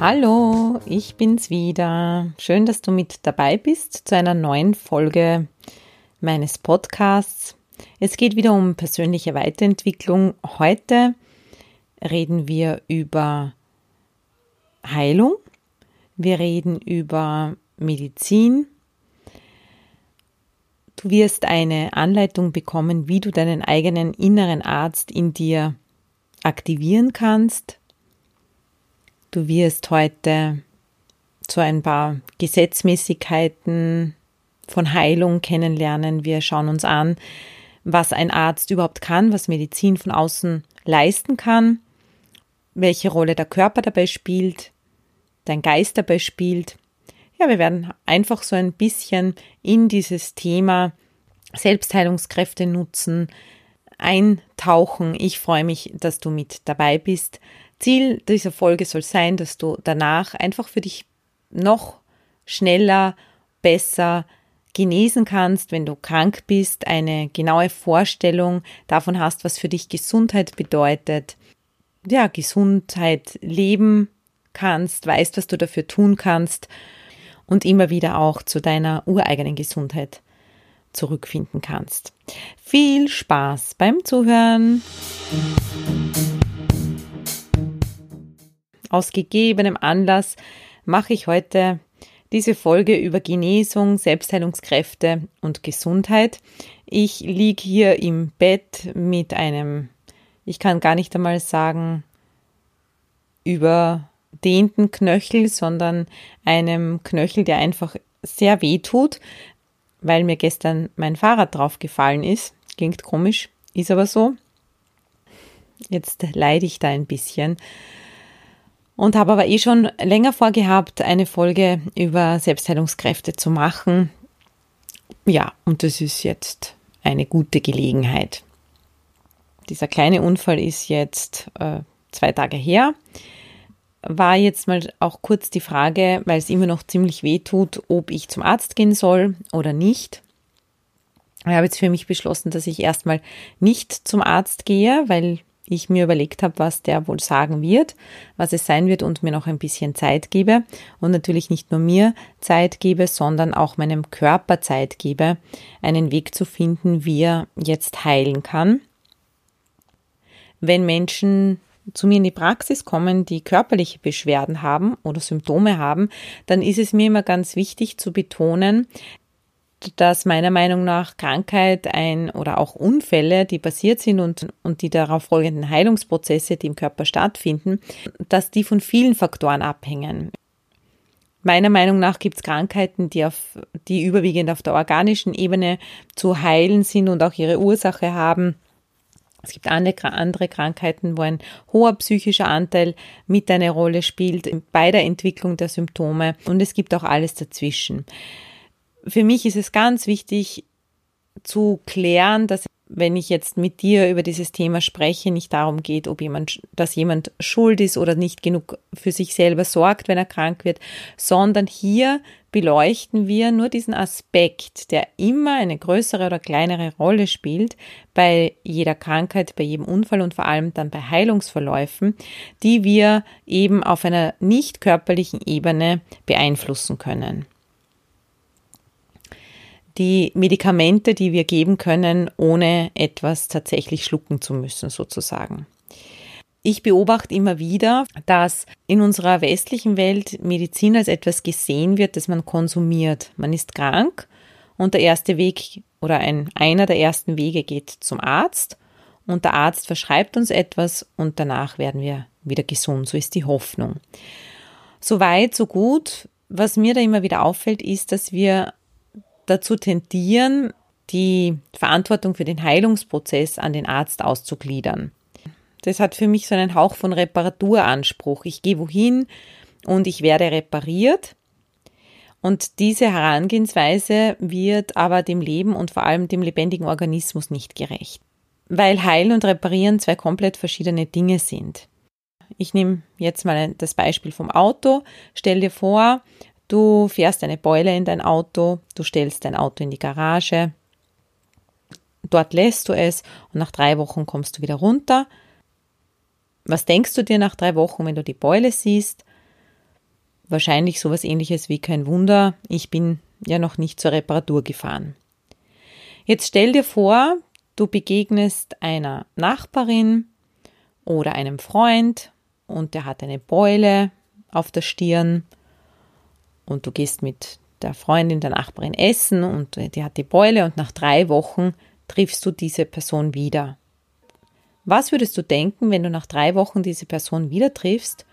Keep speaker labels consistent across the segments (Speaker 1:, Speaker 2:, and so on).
Speaker 1: Hallo, ich bin's wieder. Schön, dass du mit dabei bist zu einer neuen Folge meines Podcasts. Es geht wieder um persönliche Weiterentwicklung. Heute reden wir über Heilung. Wir reden über Medizin. Du wirst eine Anleitung bekommen, wie du deinen eigenen inneren Arzt in dir aktivieren kannst, Du wirst heute so ein paar Gesetzmäßigkeiten von Heilung kennenlernen. Wir schauen uns an, was ein Arzt überhaupt kann, was Medizin von außen leisten kann, welche Rolle der Körper dabei spielt, dein Geist dabei spielt. Ja, wir werden einfach so ein bisschen in dieses Thema Selbstheilungskräfte nutzen, eintauchen. Ich freue mich, dass du mit dabei bist. Ziel dieser Folge soll sein, dass du danach einfach für dich noch schneller, besser genesen kannst, wenn du krank bist, eine genaue Vorstellung davon hast, was für dich Gesundheit bedeutet. Ja, Gesundheit leben kannst, weißt, was du dafür tun kannst und immer wieder auch zu deiner ureigenen Gesundheit zurückfinden kannst. Viel Spaß beim Zuhören! Aus gegebenem Anlass mache ich heute diese Folge über Genesung, Selbstheilungskräfte und Gesundheit. Ich liege hier im Bett mit einem, ich kann gar nicht einmal sagen, überdehnten Knöchel, sondern einem Knöchel, der einfach sehr weh tut, weil mir gestern mein Fahrrad draufgefallen ist. Klingt komisch, ist aber so. Jetzt leide ich da ein bisschen und habe aber eh schon länger vorgehabt, eine Folge über Selbstheilungskräfte zu machen. Ja, und das ist jetzt eine gute Gelegenheit. Dieser kleine Unfall ist jetzt äh, zwei Tage her. War jetzt mal auch kurz die Frage, weil es immer noch ziemlich weh tut, ob ich zum Arzt gehen soll oder nicht. Ich habe jetzt für mich beschlossen, dass ich erstmal nicht zum Arzt gehe, weil ich mir überlegt habe, was der wohl sagen wird, was es sein wird und mir noch ein bisschen Zeit gebe und natürlich nicht nur mir Zeit gebe, sondern auch meinem Körper Zeit gebe, einen Weg zu finden, wie er jetzt heilen kann. Wenn Menschen zu mir in die Praxis kommen, die körperliche Beschwerden haben oder Symptome haben, dann ist es mir immer ganz wichtig zu betonen, dass meiner Meinung nach Krankheit ein oder auch Unfälle, die passiert sind und, und die darauf folgenden Heilungsprozesse, die im Körper stattfinden, dass die von vielen Faktoren abhängen. Meiner Meinung nach gibt es Krankheiten, die, auf, die überwiegend auf der organischen Ebene zu heilen sind und auch ihre Ursache haben. Es gibt andere Krankheiten, wo ein hoher psychischer Anteil mit eine Rolle spielt bei der Entwicklung der Symptome und es gibt auch alles dazwischen für mich ist es ganz wichtig zu klären, dass wenn ich jetzt mit dir über dieses Thema spreche, nicht darum geht, ob jemand, dass jemand schuld ist oder nicht genug für sich selber sorgt, wenn er krank wird, sondern hier beleuchten wir nur diesen Aspekt, der immer eine größere oder kleinere Rolle spielt bei jeder Krankheit, bei jedem Unfall und vor allem dann bei Heilungsverläufen, die wir eben auf einer nicht körperlichen Ebene beeinflussen können die Medikamente, die wir geben können, ohne etwas tatsächlich schlucken zu müssen, sozusagen. Ich beobachte immer wieder, dass in unserer westlichen Welt Medizin als etwas gesehen wird, das man konsumiert. Man ist krank und der erste Weg oder ein, einer der ersten Wege geht zum Arzt und der Arzt verschreibt uns etwas und danach werden wir wieder gesund. So ist die Hoffnung. So weit, so gut. Was mir da immer wieder auffällt, ist, dass wir dazu tendieren, die Verantwortung für den Heilungsprozess an den Arzt auszugliedern. Das hat für mich so einen Hauch von Reparaturanspruch. Ich gehe wohin, und ich werde repariert. Und diese Herangehensweise wird aber dem Leben und vor allem dem lebendigen Organismus nicht gerecht, weil Heilen und Reparieren zwei komplett verschiedene Dinge sind. Ich nehme jetzt mal das Beispiel vom Auto. Stell dir vor, du fährst eine Beule in dein Auto, du stellst dein Auto in die Garage, dort lässt du es und nach drei Wochen kommst du wieder runter. Was denkst du dir nach drei Wochen, wenn du die Beule siehst? Wahrscheinlich sowas ähnliches wie kein Wunder, ich bin ja noch nicht zur Reparatur gefahren. Jetzt stell dir vor, du begegnest einer Nachbarin oder einem Freund und der hat eine Beule auf der Stirn und du gehst mit der Freundin, der Nachbarin essen und die hat die Beule und nach drei Wochen triffst du diese Person wieder. Was würdest du denken, wenn du nach drei Wochen diese Person wieder triffst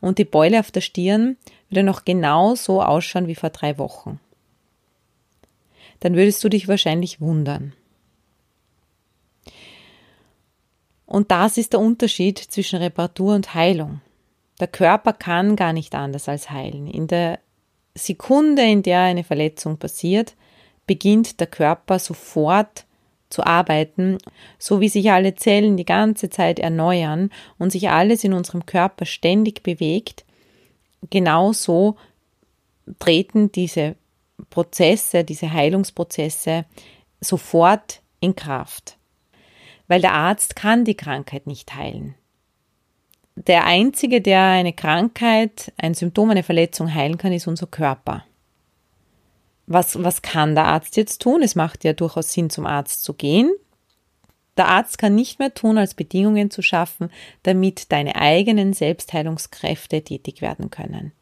Speaker 1: und die Beule auf der Stirn würde noch genau so ausschauen wie vor drei Wochen? Dann würdest du dich wahrscheinlich wundern. Und das ist der Unterschied zwischen Reparatur und Heilung. Der Körper kann gar nicht anders als heilen. In der Sekunde, in der eine Verletzung passiert, beginnt der Körper sofort zu arbeiten, so wie sich alle Zellen die ganze Zeit erneuern und sich alles in unserem Körper ständig bewegt, genauso treten diese Prozesse, diese Heilungsprozesse sofort in Kraft. Weil der Arzt kann die Krankheit nicht heilen. Der Einzige, der eine Krankheit, ein Symptom, eine Verletzung heilen kann, ist unser Körper was, was kann der Arzt jetzt tun? Es macht ja durchaus Sinn, zum Arzt zu gehen. Der Arzt kann nicht mehr tun, als Bedingungen zu schaffen, damit deine eigenen Selbstheilungskräfte tätig werden können,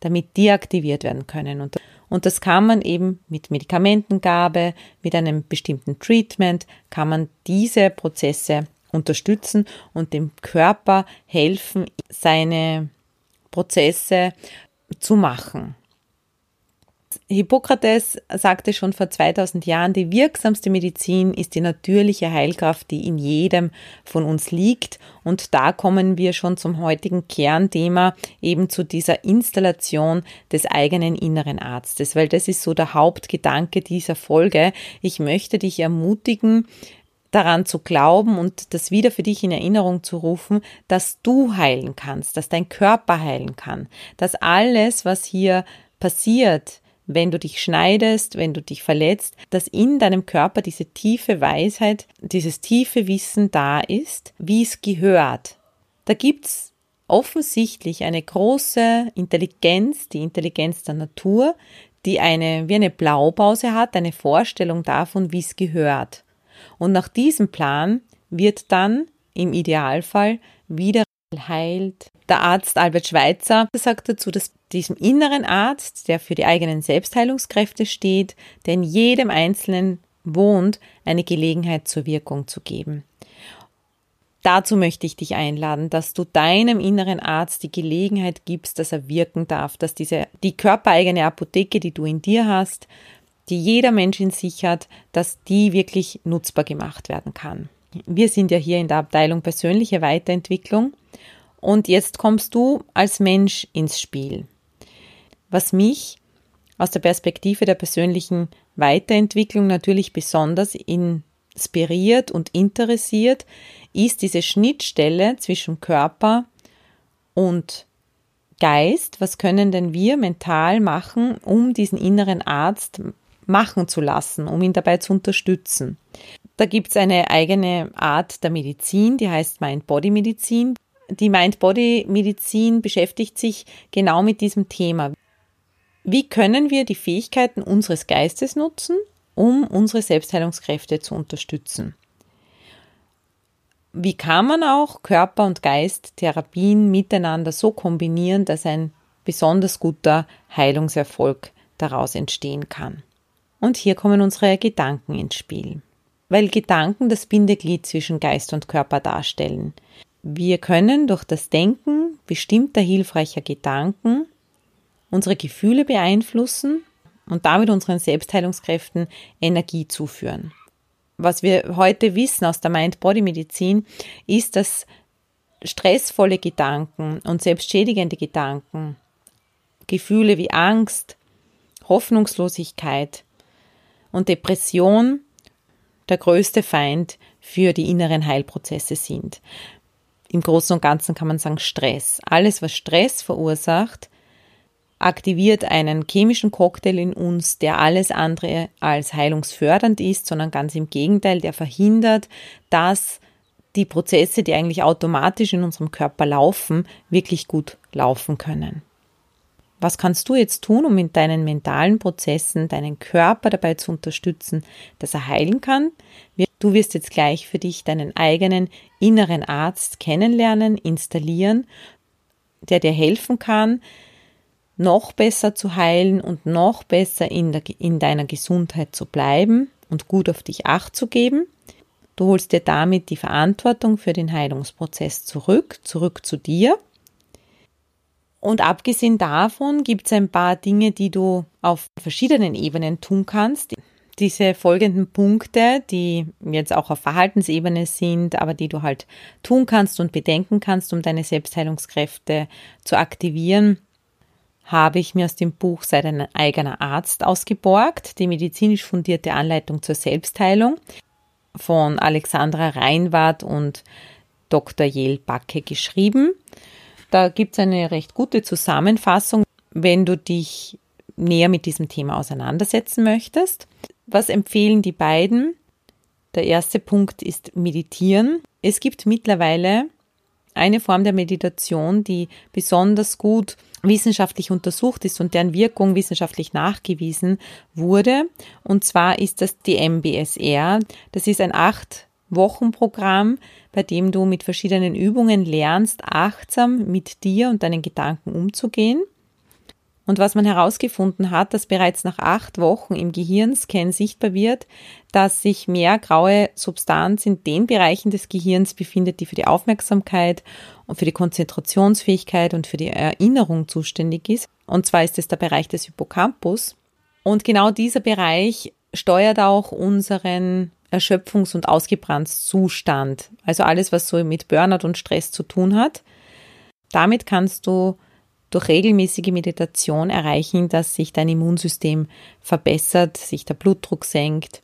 Speaker 1: damit die aktiviert werden können. Und, und das kann man eben mit Medikamentengabe, mit einem bestimmten Treatment, kann man diese Prozesse unterstützen und dem Körper helfen, seine Prozesse zu machen. Hippokrates sagte schon vor 2000 Jahren, die wirksamste Medizin ist die natürliche Heilkraft, die in jedem von uns liegt. Und da kommen wir schon zum heutigen Kernthema, eben zu dieser Installation des eigenen inneren Arztes, weil das ist so der Hauptgedanke dieser Folge. Ich möchte dich ermutigen, daran zu glauben und das wieder für dich in Erinnerung zu rufen, dass du heilen kannst, dass dein Körper heilen kann, dass alles, was hier passiert, wenn du dich schneidest, wenn du dich verletzt, dass in deinem Körper diese tiefe Weisheit, dieses tiefe Wissen da ist, wie es gehört. Da gibt's offensichtlich eine große Intelligenz, die Intelligenz der Natur, die eine, wie eine Blaupause hat, eine Vorstellung davon, wie es gehört. Und nach diesem Plan wird dann im Idealfall wieder heilt. Der Arzt Albert Schweitzer sagt dazu, dass diesem inneren Arzt, der für die eigenen Selbstheilungskräfte steht, der in jedem Einzelnen wohnt, eine Gelegenheit zur Wirkung zu geben. Dazu möchte ich dich einladen, dass du deinem inneren Arzt die Gelegenheit gibst, dass er wirken darf, dass diese, die körpereigene Apotheke, die du in dir hast, die jeder Mensch in sich hat, dass die wirklich nutzbar gemacht werden kann. Wir sind ja hier in der Abteilung persönliche Weiterentwicklung und jetzt kommst du als Mensch ins Spiel. Was mich aus der Perspektive der persönlichen Weiterentwicklung natürlich besonders inspiriert und interessiert, ist diese Schnittstelle zwischen Körper und Geist. Was können denn wir mental machen, um diesen inneren Arzt machen zu lassen, um ihn dabei zu unterstützen? Da gibt es eine eigene Art der Medizin, die heißt Mind-Body-Medizin. Die Mind-Body-Medizin beschäftigt sich genau mit diesem Thema. Wie können wir die Fähigkeiten unseres Geistes nutzen, um unsere Selbstheilungskräfte zu unterstützen? Wie kann man auch Körper und Geist Therapien miteinander so kombinieren, dass ein besonders guter Heilungserfolg daraus entstehen kann? Und hier kommen unsere Gedanken ins Spiel weil Gedanken das Bindeglied zwischen Geist und Körper darstellen. Wir können durch das Denken bestimmter hilfreicher Gedanken unsere Gefühle beeinflussen und damit unseren Selbstheilungskräften Energie zuführen. Was wir heute wissen aus der Mind-Body-Medizin ist, dass stressvolle Gedanken und selbstschädigende Gedanken Gefühle wie Angst, Hoffnungslosigkeit und Depression der größte Feind für die inneren Heilprozesse sind. Im Großen und Ganzen kann man sagen Stress. Alles, was Stress verursacht, aktiviert einen chemischen Cocktail in uns, der alles andere als heilungsfördernd ist, sondern ganz im Gegenteil, der verhindert, dass die Prozesse, die eigentlich automatisch in unserem Körper laufen, wirklich gut laufen können. Was kannst du jetzt tun, um in deinen mentalen Prozessen deinen Körper dabei zu unterstützen, dass er heilen kann? Du wirst jetzt gleich für dich deinen eigenen inneren Arzt kennenlernen, installieren, der dir helfen kann, noch besser zu heilen und noch besser in, der, in deiner Gesundheit zu bleiben und gut auf dich acht zu geben. Du holst dir damit die Verantwortung für den Heilungsprozess zurück, zurück zu dir und abgesehen davon gibt es ein paar Dinge, die du auf verschiedenen Ebenen tun kannst. Diese folgenden Punkte, die jetzt auch auf Verhaltensebene sind, aber die du halt tun kannst und bedenken kannst, um deine Selbstheilungskräfte zu aktivieren, habe ich mir aus dem Buch Sei dein eigener Arzt ausgeborgt, die medizinisch fundierte Anleitung zur Selbstheilung von Alexandra Reinwart und Dr. Jel Backe geschrieben. Da gibt es eine recht gute Zusammenfassung, wenn du dich näher mit diesem Thema auseinandersetzen möchtest. Was empfehlen die beiden? Der erste Punkt ist Meditieren. Es gibt mittlerweile eine Form der Meditation, die besonders gut wissenschaftlich untersucht ist und deren Wirkung wissenschaftlich nachgewiesen wurde. Und zwar ist das die MBSR. Das ist ein acht Wochenprogramm, bei dem du mit verschiedenen Übungen lernst, achtsam mit dir und deinen Gedanken umzugehen. Und was man herausgefunden hat, dass bereits nach acht Wochen im Gehirnscan sichtbar wird, dass sich mehr graue Substanz in den Bereichen des Gehirns befindet, die für die Aufmerksamkeit und für die Konzentrationsfähigkeit und für die Erinnerung zuständig ist. Und zwar ist es der Bereich des Hippocampus. Und genau dieser Bereich steuert auch unseren Erschöpfungs- und Ausgebranntzustand. Also alles, was so mit Burnout und Stress zu tun hat. Damit kannst du durch regelmäßige Meditation erreichen, dass sich dein Immunsystem verbessert, sich der Blutdruck senkt.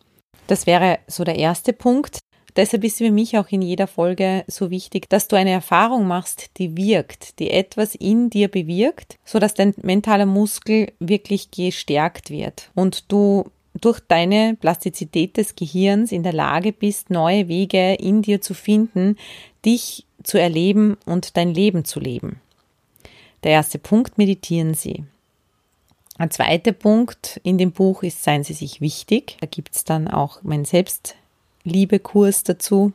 Speaker 1: Das wäre so der erste Punkt. Deshalb ist für mich auch in jeder Folge so wichtig, dass du eine Erfahrung machst, die wirkt, die etwas in dir bewirkt, so dass dein mentaler Muskel wirklich gestärkt wird und du durch deine Plastizität des Gehirns in der Lage bist, neue Wege in dir zu finden, dich zu erleben und dein Leben zu leben. Der erste Punkt, meditieren Sie. Ein zweiter Punkt in dem Buch ist, seien Sie sich wichtig. Da gibt es dann auch meinen Selbstliebekurs dazu.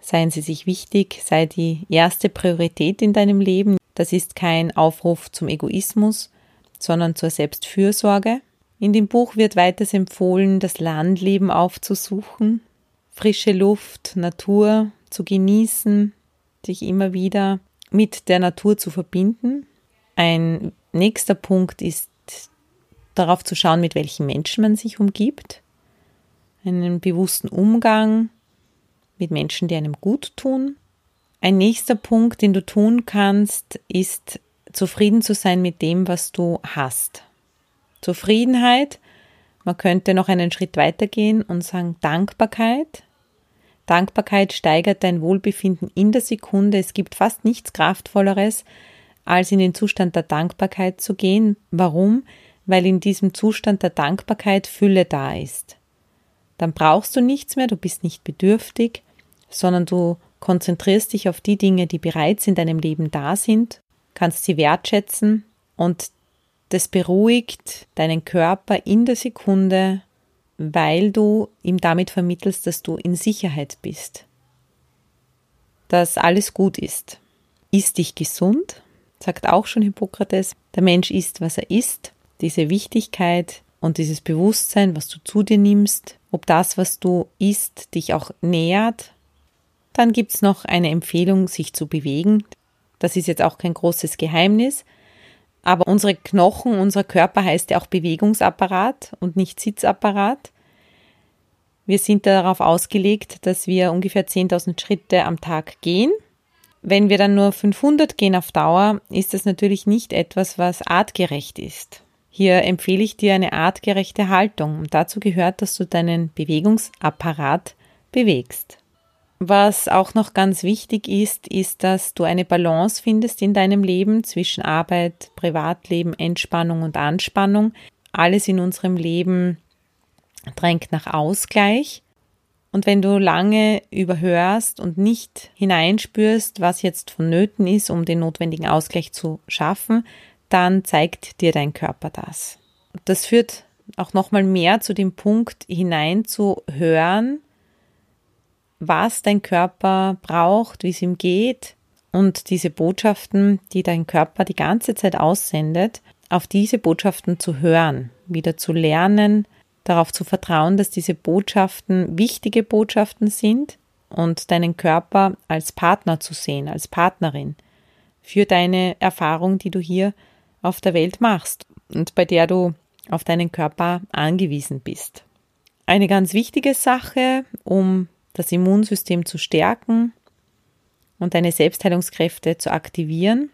Speaker 1: Seien Sie sich wichtig, sei die erste Priorität in deinem Leben. Das ist kein Aufruf zum Egoismus, sondern zur Selbstfürsorge. In dem Buch wird weiters empfohlen, das Landleben aufzusuchen, frische Luft, Natur zu genießen, sich immer wieder mit der Natur zu verbinden. Ein nächster Punkt ist darauf zu schauen, mit welchen Menschen man sich umgibt. Einen bewussten Umgang mit Menschen, die einem gut tun. Ein nächster Punkt, den du tun kannst, ist zufrieden zu sein mit dem, was du hast. Zufriedenheit. Man könnte noch einen Schritt weitergehen und sagen Dankbarkeit. Dankbarkeit steigert dein Wohlbefinden in der Sekunde. Es gibt fast nichts Kraftvolleres, als in den Zustand der Dankbarkeit zu gehen. Warum? Weil in diesem Zustand der Dankbarkeit Fülle da ist. Dann brauchst du nichts mehr, du bist nicht bedürftig, sondern du konzentrierst dich auf die Dinge, die bereits in deinem Leben da sind, kannst sie wertschätzen und das beruhigt deinen Körper in der Sekunde, weil du ihm damit vermittelst, dass du in Sicherheit bist, dass alles gut ist. Ist dich gesund, sagt auch schon Hippokrates, der Mensch ist, was er ist. Diese Wichtigkeit und dieses Bewusstsein, was du zu dir nimmst, ob das, was du isst, dich auch nährt. Dann gibt es noch eine Empfehlung, sich zu bewegen. Das ist jetzt auch kein großes Geheimnis. Aber unsere Knochen, unser Körper heißt ja auch Bewegungsapparat und nicht Sitzapparat. Wir sind darauf ausgelegt, dass wir ungefähr 10.000 Schritte am Tag gehen. wenn wir dann nur 500 gehen auf Dauer, ist das natürlich nicht etwas, was artgerecht ist. Hier empfehle ich dir eine artgerechte Haltung und dazu gehört, dass du deinen Bewegungsapparat bewegst. Was auch noch ganz wichtig ist, ist, dass du eine Balance findest in deinem Leben zwischen Arbeit, Privatleben, Entspannung und Anspannung. Alles in unserem Leben drängt nach Ausgleich. Und wenn du lange überhörst und nicht hineinspürst, was jetzt vonnöten ist, um den notwendigen Ausgleich zu schaffen, dann zeigt dir dein Körper das. Das führt auch nochmal mehr zu dem Punkt hineinzuhören, was dein Körper braucht, wie es ihm geht und diese Botschaften, die dein Körper die ganze Zeit aussendet, auf diese Botschaften zu hören, wieder zu lernen, darauf zu vertrauen, dass diese Botschaften wichtige Botschaften sind und deinen Körper als Partner zu sehen, als Partnerin für deine Erfahrung, die du hier auf der Welt machst und bei der du auf deinen Körper angewiesen bist. Eine ganz wichtige Sache, um das Immunsystem zu stärken und deine Selbstheilungskräfte zu aktivieren,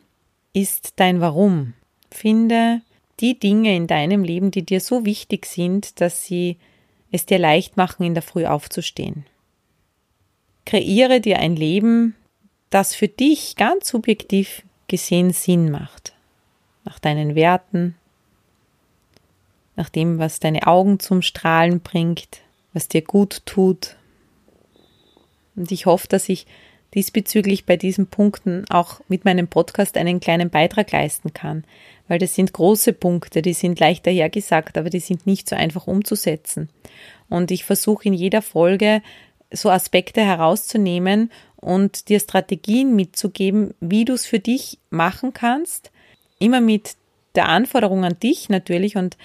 Speaker 1: ist dein Warum. Finde die Dinge in deinem Leben, die dir so wichtig sind, dass sie es dir leicht machen, in der Früh aufzustehen. Kreiere dir ein Leben, das für dich ganz subjektiv gesehen Sinn macht. Nach deinen Werten, nach dem, was deine Augen zum Strahlen bringt, was dir gut tut. Und ich hoffe, dass ich diesbezüglich bei diesen Punkten auch mit meinem Podcast einen kleinen Beitrag leisten kann, weil das sind große Punkte, die sind leicht dahergesagt, aber die sind nicht so einfach umzusetzen. Und ich versuche in jeder Folge so Aspekte herauszunehmen und dir Strategien mitzugeben, wie du es für dich machen kannst, immer mit der Anforderung an dich natürlich und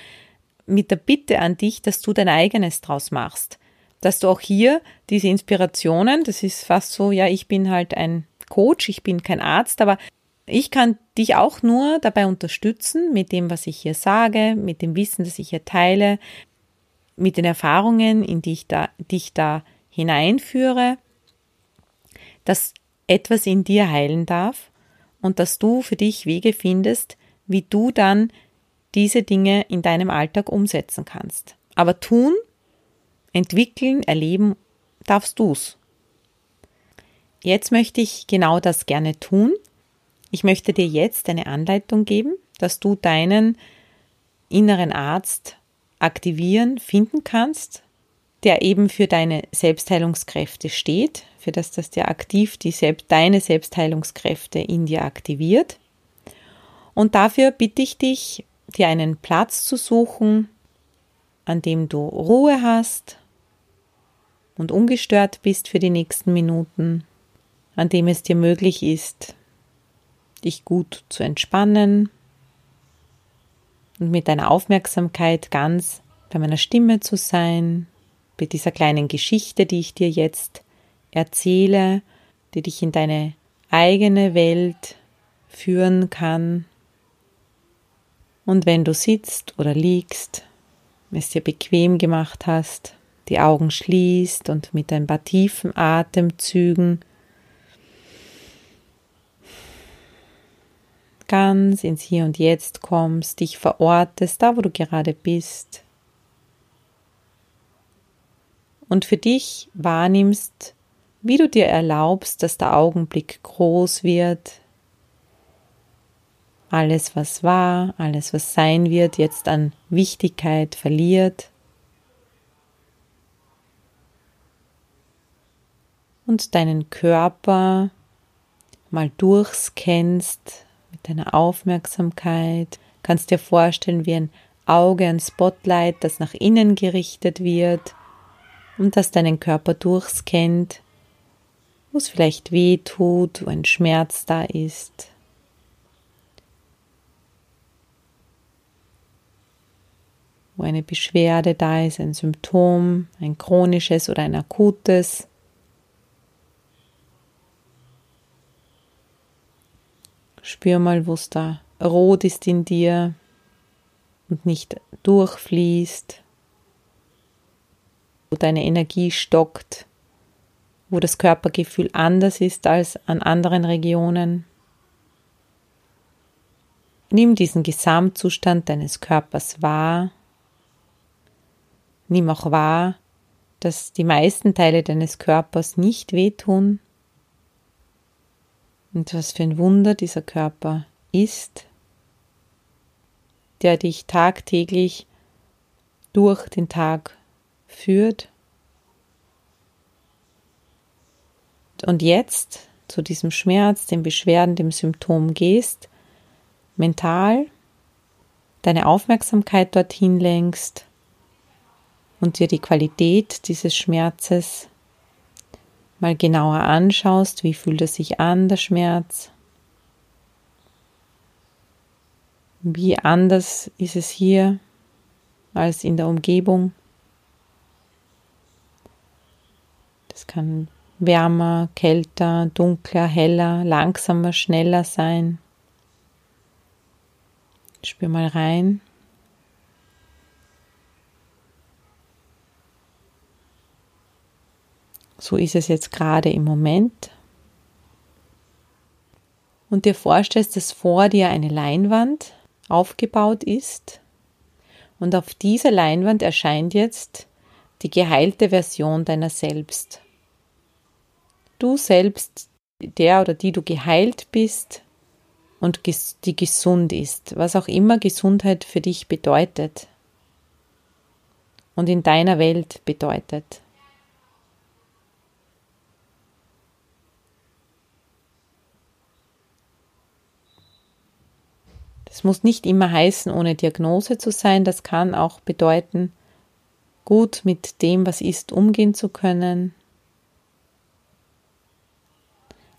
Speaker 1: mit der Bitte an dich, dass du dein eigenes draus machst. Dass du auch hier diese Inspirationen, das ist fast so, ja, ich bin halt ein Coach, ich bin kein Arzt, aber ich kann dich auch nur dabei unterstützen, mit dem, was ich hier sage, mit dem Wissen, das ich hier teile, mit den Erfahrungen, in die ich da, dich da hineinführe, dass etwas in dir heilen darf und dass du für dich Wege findest, wie du dann diese Dinge in deinem Alltag umsetzen kannst. Aber tun, entwickeln, erleben darfst du's. Jetzt möchte ich genau das gerne tun ich möchte dir jetzt eine Anleitung geben, dass du deinen inneren Arzt aktivieren, finden kannst, der eben für deine Selbstheilungskräfte steht, für das, dass der aktiv die Selbst, deine Selbstheilungskräfte in dir aktiviert. Und dafür bitte ich dich, dir einen Platz zu suchen, an dem du Ruhe hast und ungestört bist für die nächsten Minuten, an dem es dir möglich ist, dich gut zu entspannen und mit deiner Aufmerksamkeit ganz bei meiner Stimme zu sein, bei dieser kleinen Geschichte, die ich dir jetzt erzähle, die dich in deine eigene Welt führen kann. Und wenn du sitzt oder liegst, es dir bequem gemacht hast, die Augen schließt und mit ein paar tiefen Atemzügen ganz ins Hier und Jetzt kommst, dich verortest, da wo du gerade bist. Und für dich wahrnimmst, wie du dir erlaubst, dass der Augenblick groß wird. Alles, was war, alles, was sein wird, jetzt an Wichtigkeit verliert. Und deinen Körper mal durchscannst, mit deiner Aufmerksamkeit. Kannst dir vorstellen, wie ein Auge, ein Spotlight, das nach innen gerichtet wird und das deinen Körper durchscannt, wo es vielleicht weh tut, wo ein Schmerz da ist. Wo eine Beschwerde da ist, ein Symptom, ein chronisches oder ein akutes. Spür mal, wo es da rot ist in dir und nicht durchfließt, wo deine Energie stockt wo das Körpergefühl anders ist als an anderen Regionen. Nimm diesen Gesamtzustand deines Körpers wahr. Nimm auch wahr, dass die meisten Teile deines Körpers nicht wehtun. Und was für ein Wunder dieser Körper ist, der dich tagtäglich durch den Tag führt. Und jetzt zu diesem Schmerz, dem Beschwerden, dem Symptom gehst, mental deine Aufmerksamkeit dorthin lenkst und dir die Qualität dieses Schmerzes mal genauer anschaust, wie fühlt es sich an, der Schmerz, wie anders ist es hier als in der Umgebung. Das kann wärmer, kälter, dunkler, heller, langsamer, schneller sein. Spür mal rein. So ist es jetzt gerade im Moment. Und dir vorstellst, dass vor dir eine Leinwand aufgebaut ist. Und auf dieser Leinwand erscheint jetzt die geheilte Version deiner selbst. Du selbst, der oder die du geheilt bist, und die gesund ist, was auch immer Gesundheit für dich bedeutet und in deiner Welt bedeutet. Das muss nicht immer heißen, ohne Diagnose zu sein, das kann auch bedeuten, gut mit dem, was ist, umgehen zu können.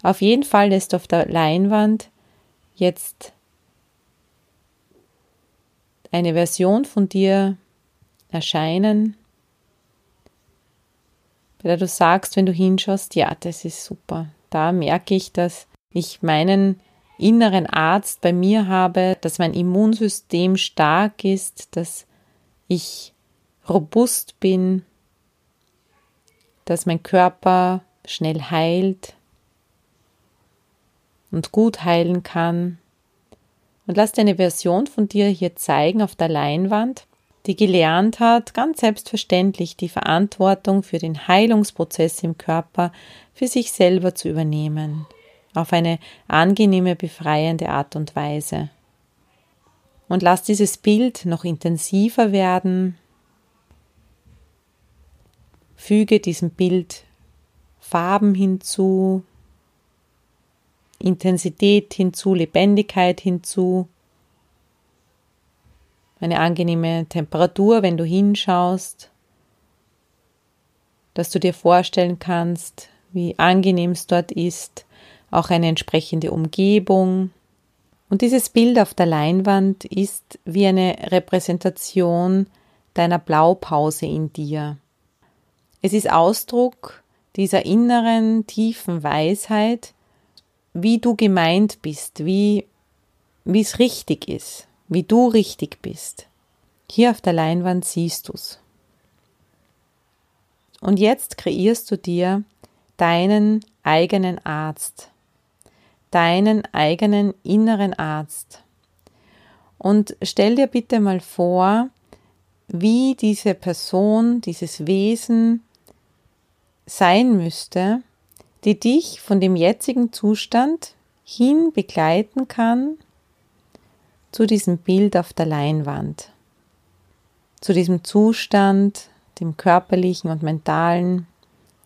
Speaker 1: Auf jeden Fall lässt du auf der Leinwand jetzt eine Version von dir erscheinen, bei der du sagst, wenn du hinschaust, ja, das ist super. Da merke ich, dass ich meinen inneren Arzt bei mir habe, dass mein Immunsystem stark ist, dass ich robust bin, dass mein Körper schnell heilt, und gut heilen kann. Und lass dir eine Version von dir hier zeigen auf der Leinwand, die gelernt hat, ganz selbstverständlich die Verantwortung für den Heilungsprozess im Körper für sich selber zu übernehmen, auf eine angenehme, befreiende Art und Weise. Und lass dieses Bild noch intensiver werden. Füge diesem Bild Farben hinzu, Intensität hinzu, Lebendigkeit hinzu, eine angenehme Temperatur, wenn du hinschaust, dass du dir vorstellen kannst, wie angenehm es dort ist, auch eine entsprechende Umgebung. Und dieses Bild auf der Leinwand ist wie eine Repräsentation deiner Blaupause in dir. Es ist Ausdruck dieser inneren, tiefen Weisheit, wie du gemeint bist, wie es richtig ist, wie du richtig bist. Hier auf der Leinwand siehst du's. Und jetzt kreierst du dir deinen eigenen Arzt, deinen eigenen inneren Arzt. Und stell dir bitte mal vor, wie diese Person, dieses Wesen sein müsste, die dich von dem jetzigen Zustand hin begleiten kann zu diesem Bild auf der Leinwand, zu diesem Zustand, dem körperlichen und mentalen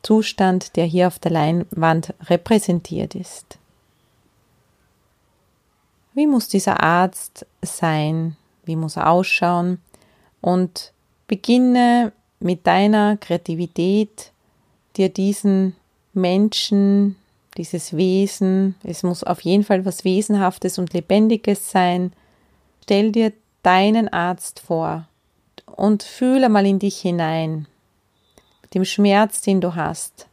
Speaker 1: Zustand, der hier auf der Leinwand repräsentiert ist. Wie muss dieser Arzt sein? Wie muss er ausschauen? Und beginne mit deiner Kreativität dir diesen Menschen, dieses Wesen, es muss auf jeden Fall was Wesenhaftes und Lebendiges sein. Stell dir deinen Arzt vor und fühle mal in dich hinein, dem Schmerz, den du hast.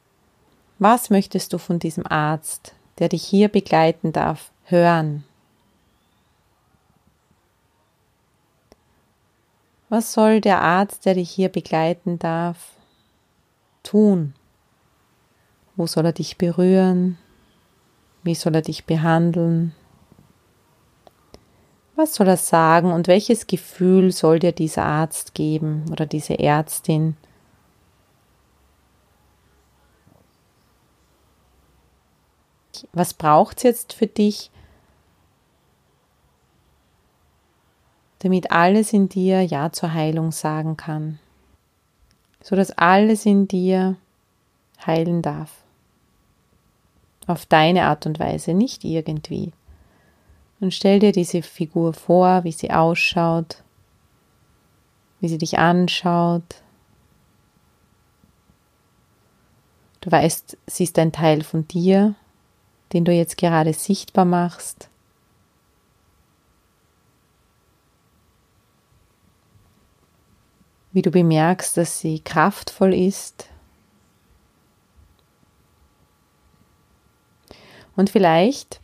Speaker 1: Was möchtest du von diesem Arzt, der dich hier begleiten darf, hören? Was soll der Arzt, der dich hier begleiten darf, tun? Wo soll er dich berühren? Wie soll er dich behandeln? Was soll er sagen und welches Gefühl soll dir dieser Arzt geben oder diese Ärztin? Was braucht es jetzt für dich, damit alles in dir Ja zur Heilung sagen kann, sodass alles in dir heilen darf. Auf deine Art und Weise, nicht irgendwie. Und stell dir diese Figur vor, wie sie ausschaut, wie sie dich anschaut. Du weißt, sie ist ein Teil von dir, den du jetzt gerade sichtbar machst. Wie du bemerkst, dass sie kraftvoll ist. Und vielleicht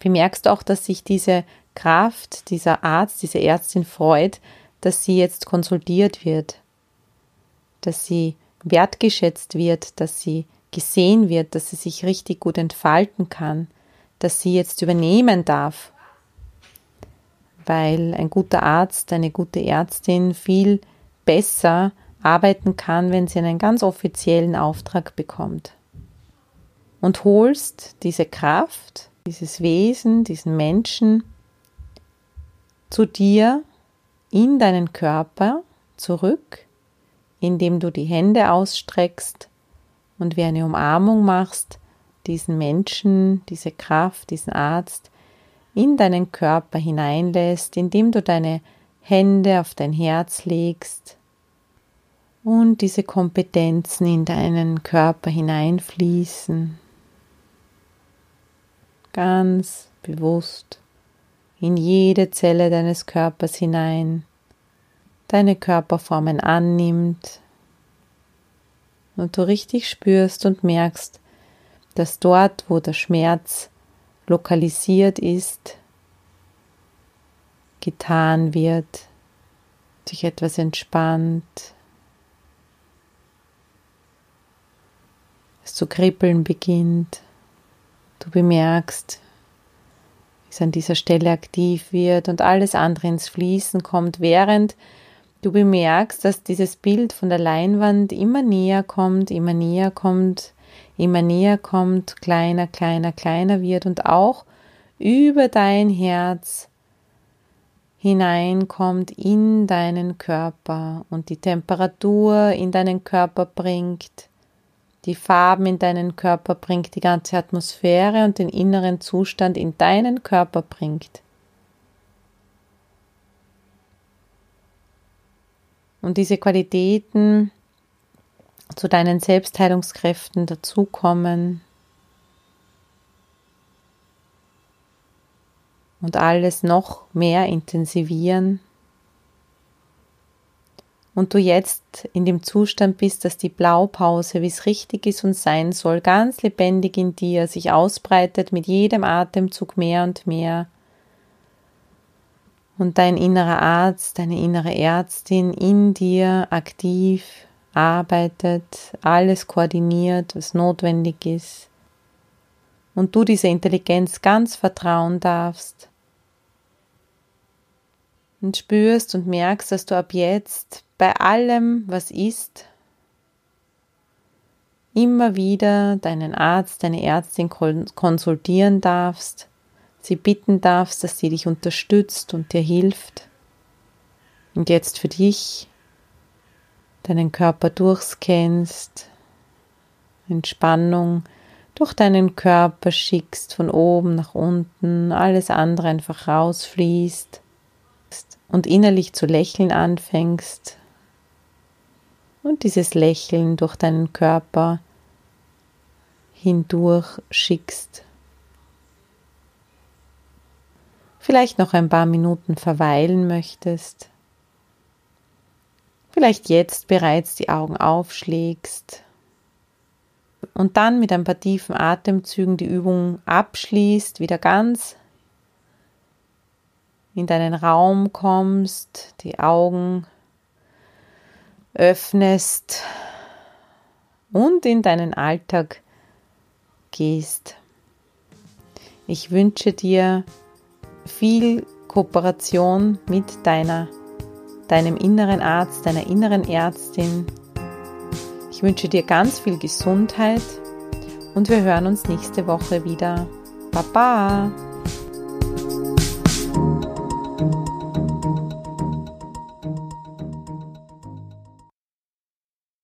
Speaker 1: bemerkst du auch, dass sich diese Kraft, dieser Arzt, diese Ärztin freut, dass sie jetzt konsultiert wird, dass sie wertgeschätzt wird, dass sie gesehen wird, dass sie sich richtig gut entfalten kann, dass sie jetzt übernehmen darf, weil ein guter Arzt, eine gute Ärztin viel besser arbeiten kann, wenn sie einen ganz offiziellen Auftrag bekommt. Und holst diese Kraft, dieses Wesen, diesen Menschen zu dir in deinen Körper zurück, indem du die Hände ausstreckst und wie eine Umarmung machst, diesen Menschen, diese Kraft, diesen Arzt in deinen Körper hineinlässt, indem du deine Hände auf dein Herz legst und diese Kompetenzen in deinen Körper hineinfließen. Ganz bewusst in jede Zelle deines Körpers hinein, deine Körperformen annimmt, und du richtig spürst und merkst, dass dort, wo der Schmerz lokalisiert ist, getan wird, sich etwas entspannt, es zu kribbeln beginnt, du bemerkst, wie es an dieser Stelle aktiv wird und alles andere ins Fließen kommt, während Du bemerkst, dass dieses Bild von der Leinwand immer näher kommt, immer näher kommt, immer näher kommt, kleiner, kleiner, kleiner wird und auch über dein Herz hineinkommt in deinen Körper und die Temperatur in deinen Körper bringt, die Farben in deinen Körper bringt, die ganze Atmosphäre und den inneren Zustand in deinen Körper bringt. und diese Qualitäten zu deinen Selbstheilungskräften dazukommen und alles noch mehr intensivieren und du jetzt in dem Zustand bist, dass die Blaupause, wie es richtig ist und sein soll, ganz lebendig in dir sich ausbreitet mit jedem Atemzug mehr und mehr. Und dein innerer Arzt, deine innere Ärztin in dir aktiv arbeitet, alles koordiniert, was notwendig ist. Und du dieser Intelligenz ganz vertrauen darfst und spürst und merkst, dass du ab jetzt bei allem, was ist, immer wieder deinen Arzt, deine Ärztin konsultieren darfst sie bitten darfst, dass sie dich unterstützt und dir hilft. Und jetzt für dich deinen Körper durchscannst, Entspannung durch deinen Körper schickst, von oben nach unten, alles andere einfach rausfließt und innerlich zu lächeln anfängst und dieses Lächeln durch deinen Körper hindurch schickst. Vielleicht noch ein paar Minuten verweilen möchtest, vielleicht jetzt bereits die Augen aufschlägst. Und dann mit ein paar tiefen Atemzügen die Übung abschließt, wieder ganz in deinen Raum kommst, die Augen öffnest und in deinen Alltag gehst. Ich wünsche dir viel Kooperation mit deiner, deinem inneren Arzt, deiner inneren Ärztin. Ich wünsche dir ganz viel Gesundheit und wir hören uns nächste Woche wieder. Baba!